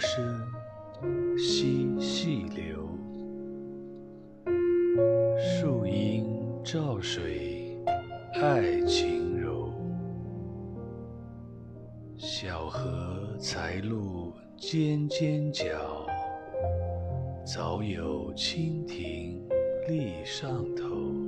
声细细流树阴照水爱晴柔。小荷才露尖尖角早有蜻蜓立上头。